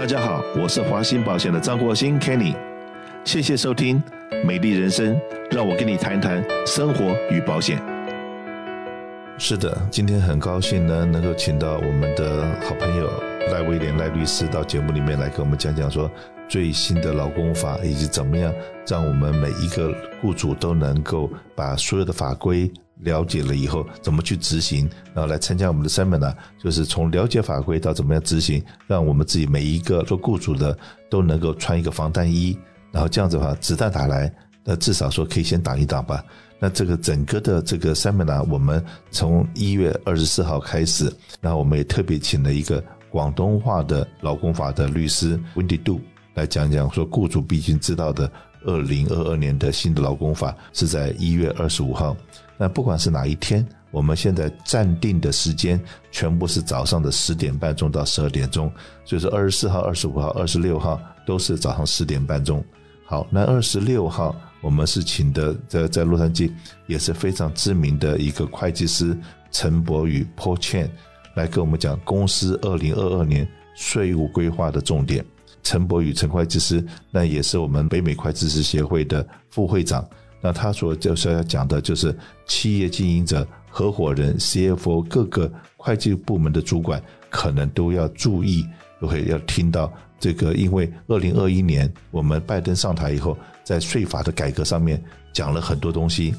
大家好，我是华鑫保险的张国兴 Kenny，谢谢收听《美丽人生》，让我跟你谈谈生活与保险。是的，今天很高兴呢，能够请到我们的好朋友赖威廉赖律师到节目里面来跟我们讲讲说最新的劳工法，以及怎么样让我们每一个雇主都能够把所有的法规。了解了以后怎么去执行，然后来参加我们的 seminar，就是从了解法规到怎么样执行，让我们自己每一个做雇主的都能够穿一个防弹衣，然后这样子的话，子弹打来，那至少说可以先挡一挡吧。那这个整个的这个 seminar，我们从一月二十四号开始，然后我们也特别请了一个广东话的劳工法的律师 Wendy Du 来讲讲，说雇主必须知道的二零二二年的新的劳工法是在一月二十五号。那不管是哪一天，我们现在暂定的时间全部是早上的十点半钟到十二点钟，所以说二十四号、二十五号、二十六号都是早上十点半钟。好，那二十六号我们是请的在在洛杉矶也是非常知名的一个会计师陈博宇 Paul Chen 来跟我们讲公司二零二二年税务规划的重点。陈博宇陈会计师那也是我们北美会计师协会的副会长。那他所就是要讲的，就是企业经营者、合伙人、CFO 各个会计部门的主管，可能都要注意，都会要听到这个，因为二零二一年我们拜登上台以后，在税法的改革上面讲了很多东西，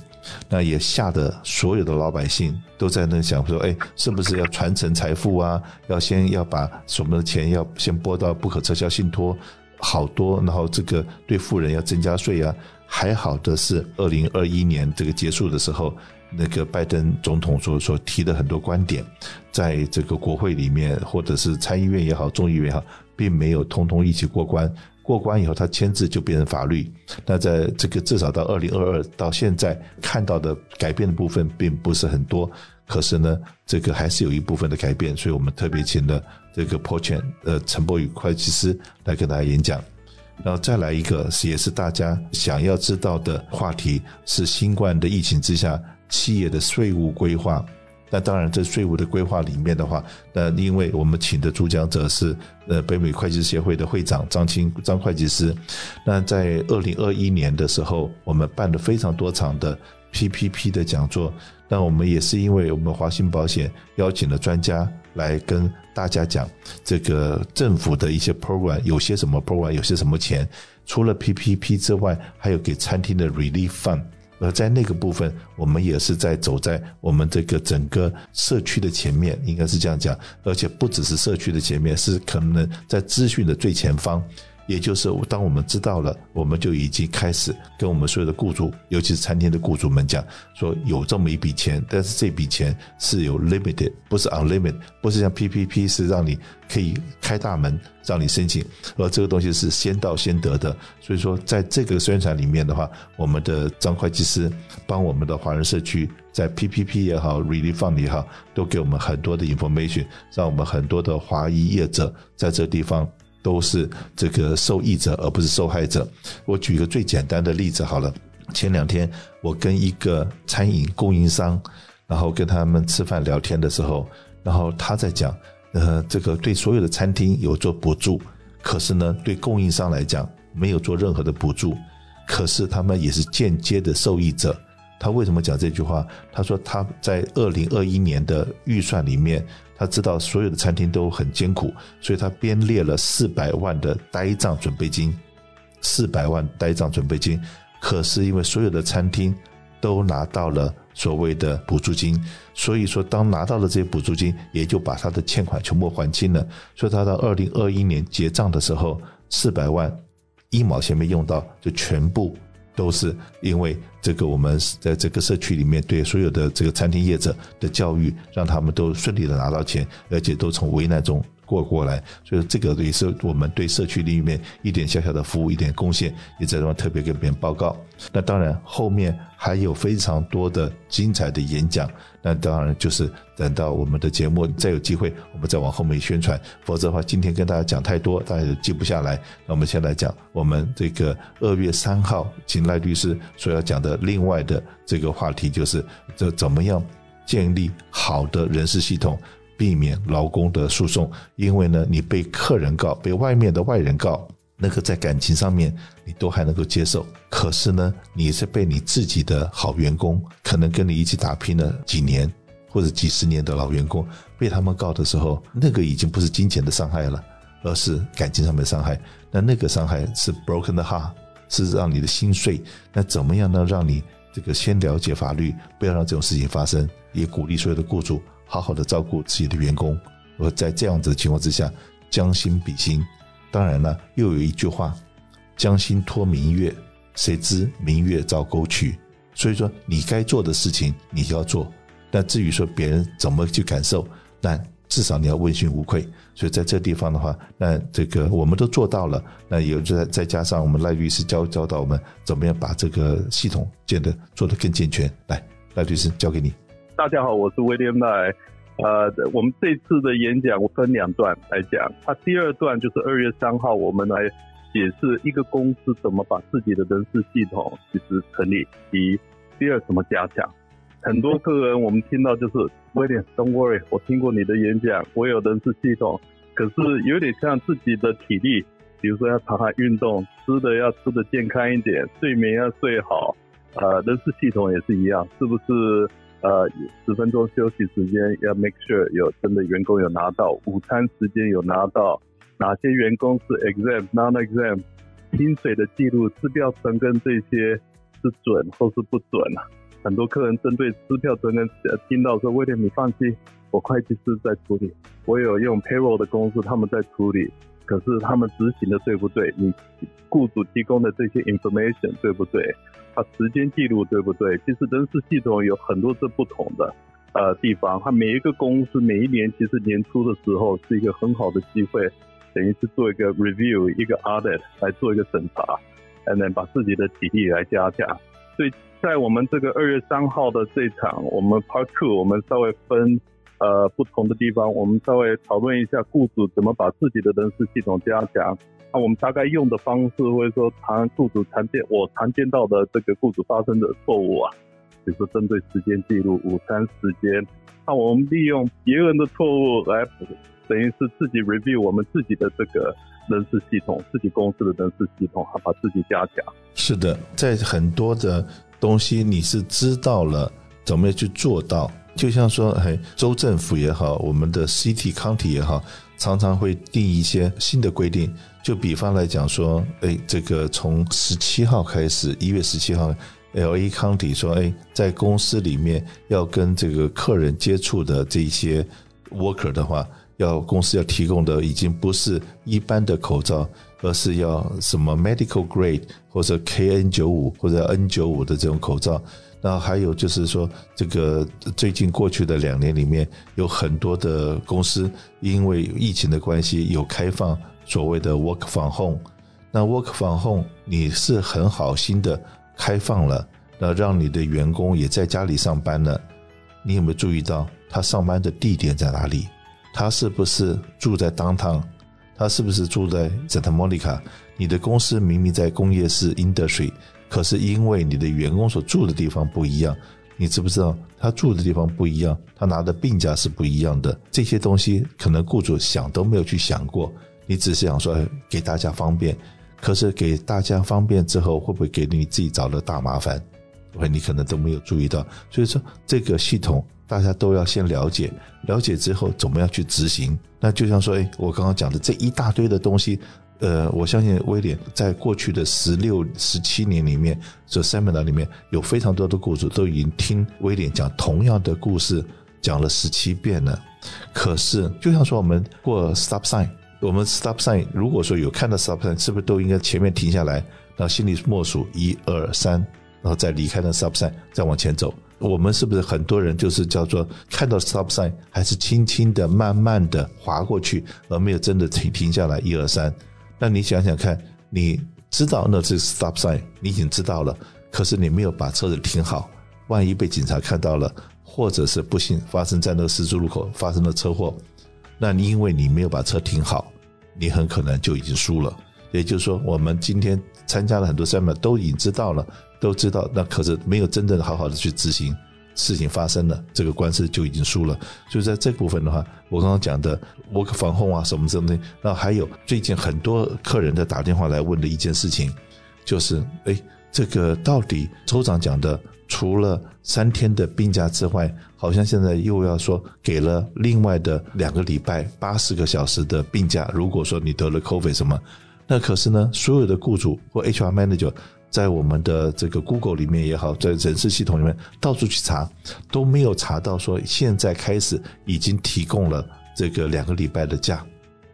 那也吓得所有的老百姓都在那想说，哎，是不是要传承财富啊？要先要把什么的钱要先拨到不可撤销信托，好多，然后这个对富人要增加税啊。还好的是，二零二一年这个结束的时候，那个拜登总统所所提的很多观点，在这个国会里面，或者是参议院也好，众议院也好，并没有通通一起过关。过关以后，他签字就变成法律。那在这个至少到二零二二到现在看到的改变的部分，并不是很多。可是呢，这个还是有一部分的改变，所以我们特别请了这个 p o c h e n 呃陈博宇会计师来跟大家演讲。然后再来一个，也是大家想要知道的话题，是新冠的疫情之下企业的税务规划。那当然，这税务的规划里面的话，那因为我们请的主讲者是呃北美会计师协会的会长张清张会计师。那在二零二一年的时候，我们办了非常多场的 PPP 的讲座。那我们也是因为我们华信保险邀请了专家来跟大家讲这个政府的一些 program，有些什么 program，有些什么钱，除了 PPP 之外，还有给餐厅的 relief fund。而在那个部分，我们也是在走在我们这个整个社区的前面，应该是这样讲，而且不只是社区的前面，是可能在资讯的最前方。也就是，当我们知道了，我们就已经开始跟我们所有的雇主，尤其是餐厅的雇主们讲，说有这么一笔钱，但是这笔钱是有 limited，不是 unlimited，不是像 PPP 是让你可以开大门让你申请，而这个东西是先到先得的。所以说，在这个宣传里面的话，我们的张会计师帮我们的华人社区在 PPP 也好，Relief Fund 也好，都给我们很多的 information，让我们很多的华裔业者在这地方。都是这个受益者，而不是受害者。我举个最简单的例子好了。前两天我跟一个餐饮供应商，然后跟他们吃饭聊天的时候，然后他在讲，呃，这个对所有的餐厅有做补助，可是呢，对供应商来讲没有做任何的补助，可是他们也是间接的受益者。他为什么讲这句话？他说他在二零二一年的预算里面。他知道所有的餐厅都很艰苦，所以他编列了四百万的呆账准备金，四百万呆账准备金。可是因为所有的餐厅都拿到了所谓的补助金，所以说当拿到了这些补助金，也就把他的欠款全部还清了。所以他到二零二一年结账的时候，四百万一毛钱没用到，就全部。都是因为这个，我们在这个社区里面对所有的这个餐厅业者的教育，让他们都顺利的拿到钱，而且都从危难中。过过来，所以这个也是我们对社区里面一点小小的服务、一点贡献，也在这方特别跟别人报告。那当然，后面还有非常多的精彩的演讲。那当然就是等到我们的节目再有机会，我们再往后面宣传。否则的话，今天跟大家讲太多，大家都记不下来。那我们先来讲我们这个二月三号，请赖律师所要讲的另外的这个话题，就是这怎么样建立好的人事系统。避免劳工的诉讼，因为呢，你被客人告，被外面的外人告，那个在感情上面你都还能够接受。可是呢，你是被你自己的好员工，可能跟你一起打拼了几年或者几十年的老员工，被他们告的时候，那个已经不是金钱的伤害了，而是感情上面的伤害。那那个伤害是 broken 的 heart，是让你的心碎。那怎么样呢？让你这个先了解法律，不要让这种事情发生。也鼓励所有的雇主好好的照顾自己的员工。而在这样子的情况之下，将心比心。当然了，又有一句话：“将心托明月，谁知明月照沟渠。”所以说，你该做的事情你就要做。那至于说别人怎么去感受，那至少你要问心无愧。所以在这地方的话，那这个我们都做到了。那有再再加上我们赖律师教教导我们怎么样把这个系统建得做得更健全。来，赖律师交给你。大家好，我是威廉麦。呃，我们这次的演讲我分两段来讲。它第二段就是二月三号，我们来解释一个公司怎么把自己的人事系统其实成立，第一第二怎么加强。很多客人我们听到就是威廉，Don't worry，我听过你的演讲，我有人事系统，可是有点像自己的体力，比如说要常常运动，吃的要吃的健康一点，睡眠要睡好。呃，人事系统也是一样，是不是？呃，十分钟休息时间要 make sure 有真的员工有拿到午餐时间有拿到，哪些员工是 exam non exam，薪水的记录支票存根这些是准或是不准啊？很多客人针对支票存根呃听到说威廉你放心，我会计师在处理，我有用 payroll 的公司他们在处理，可是他们执行的对不对？你雇主提供的这些 information 对不对？它时间记录对不对？其实人事系统有很多是不同的呃地方。它每一个公司每一年其实年初的时候是一个很好的机会，等于是做一个 review 一个 audit 来做一个审查，才能把自己的体力来加强。所以在我们这个二月三号的这场我们 part two，我们稍微分呃不同的地方，我们稍微讨论一下雇主怎么把自己的人事系统加强。那我们大概用的方式，会说常雇主常见我常见到的这个雇主发生的错误啊，比如说针对时间记录、午餐时间，那我们利用别人的错误来，等于是自己 review 我们自己的这个人事系统，自己公司的人事系统，把自己加强。是的，在很多的东西你是知道了怎么样去做到，就像说，哎，州政府也好，我们的 city county 也好。常常会定一些新的规定，就比方来讲说，哎，这个从十七号开始，一月十七号，L A 康体说，哎，在公司里面要跟这个客人接触的这些 worker 的话，要公司要提供的已经不是一般的口罩，而是要什么 medical grade 或者 K N 九五或者 N 九五的这种口罩。那还有就是说，这个最近过去的两年里面，有很多的公司因为疫情的关系，有开放所谓的 work from home。那 work from home 你是很好心的开放了，那让你的员工也在家里上班了。你有没有注意到他上班的地点在哪里？他是不是住在 downtown？他是不是住在 Santa Monica？你的公司明明在工业市 industry。可是因为你的员工所住的地方不一样，你知不知道他住的地方不一样，他拿的病假是不一样的。这些东西可能雇主想都没有去想过，你只是想说给大家方便。可是给大家方便之后，会不会给你自己找了大麻烦？会你可能都没有注意到。所以说这个系统大家都要先了解，了解之后怎么样去执行？那就像说，哎，我刚刚讲的这一大堆的东西。呃，我相信威廉在过去的十六、十七年里面，这 seminar 里面有非常多的雇主都已经听威廉讲同样的故事，讲了十七遍了。可是，就像说我们过 stop sign，我们 stop sign 如果说有看到 stop sign，是不是都应该前面停下来，然后心里默数一二三，然后再离开那 stop sign，再往前走？我们是不是很多人就是叫做看到 stop sign，还是轻轻的、慢慢的滑过去，而没有真的停停下来一二三？那你想想看，你知道那是 stop sign，你已经知道了，可是你没有把车子停好，万一被警察看到了，或者是不幸发生在那个十字路口发生了车祸，那你因为你没有把车停好，你很可能就已经输了。也就是说，我们今天参加了很多 seminar，都已经知道了，都知道，那可是没有真正好好的去执行，事情发生了，这个官司就已经输了。所以在这部分的话，我刚刚讲的 work 防控啊，什么什么的，那还有最近很多客人在打电话来问的一件事情，就是哎，这个到底州长讲的，除了三天的病假之外，好像现在又要说给了另外的两个礼拜八十个小时的病假。如果说你得了 COVID 什么，那可是呢，所有的雇主或 HR manager。在我们的这个 Google 里面也好，在人事系统里面到处去查，都没有查到说现在开始已经提供了这个两个礼拜的假。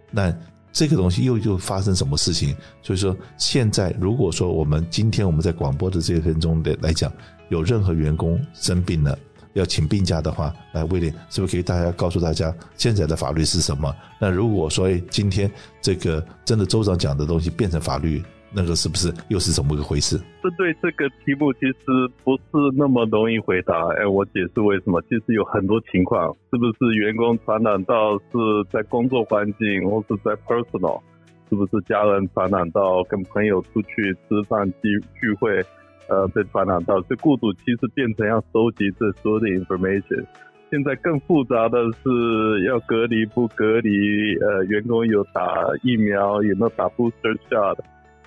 那这个东西又又发生什么事情？所以说，现在如果说我们今天我们在广播的这一分钟的来讲，有任何员工生病了要请病假的话，来威廉是不是可以大家告诉大家现在的法律是什么？那如果说今天这个真的州长讲的东西变成法律？那个是不是又是怎么个回事？针对这个题目，其实不是那么容易回答。哎，我解释为什么。其实有很多情况，是不是员工传染到是在工作环境，或是在 personal，是不是家人传染到跟朋友出去吃饭聚聚会，呃，被传染到？所以雇主其实变成要收集这所有的 information。现在更复杂的是要隔离不隔离？呃，员工有打疫苗，有没有打 booster shot？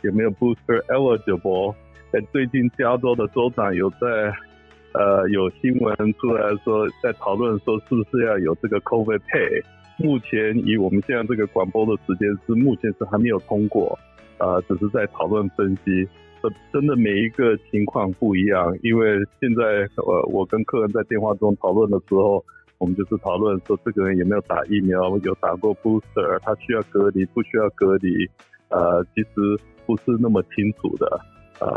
有没有 booster eligible？哎，最近加州的州长有在，呃，有新闻出来说，在讨论说是不是要有这个 COVID pay。目前以我们现在这个广播的时间是目前是还没有通过，呃，只是在讨论分析。呃，真的每一个情况不一样，因为现在呃，我跟客人在电话中讨论的时候，我们就是讨论说这个人有没有打疫苗，有打过 booster，他需要隔离不需要隔离？呃，其实。不是那么清楚的，呃，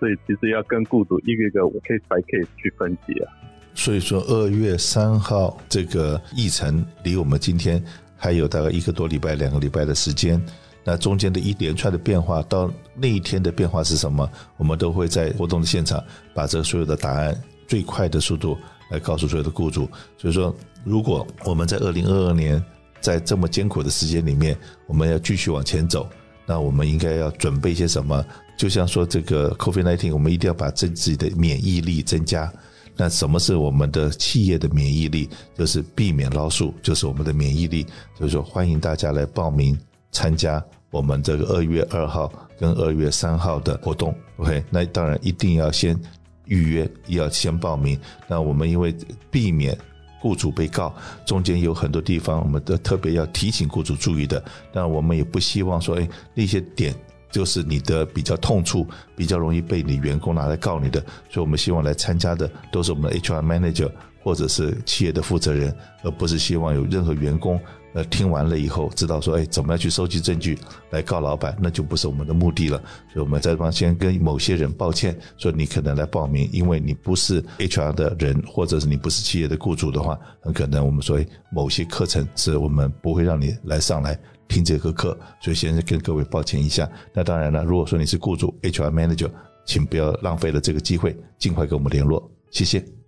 所以其实要跟雇主一个一个 case by case 去分析啊。所以说，二月三号这个议程离我们今天还有大概一个多礼拜、两个礼拜的时间。那中间的一连串的变化，到那一天的变化是什么？我们都会在活动的现场把这所有的答案最快的速度来告诉所有的雇主。所以说，如果我们在二零二二年在这么艰苦的时间里面，我们要继续往前走。那我们应该要准备一些什么？就像说这个 COVID nineteen，我们一定要把自己的免疫力增加。那什么是我们的企业的免疫力？就是避免老鼠，就是我们的免疫力。所以说，欢迎大家来报名参加我们这个二月二号跟二月三号的活动。OK，那当然一定要先预约，要先报名。那我们因为避免。雇主被告中间有很多地方，我们都特别要提醒雇主注意的。但我们也不希望说，哎，那些点就是你的比较痛处，比较容易被你员工拿来告你的。所以我们希望来参加的都是我们的 HR manager 或者是企业的负责人，而不是希望有任何员工。呃，听完了以后，知道说，哎，怎么样去收集证据来告老板，那就不是我们的目的了。所以，我们在这方先跟某些人抱歉，说你可能来报名，因为你不是 HR 的人，或者是你不是企业的雇主的话，很可能我们说某些课程是我们不会让你来上来听这个课。所以，先跟各位抱歉一下。那当然了，如果说你是雇主 HR manager，请不要浪费了这个机会，尽快跟我们联络，谢谢。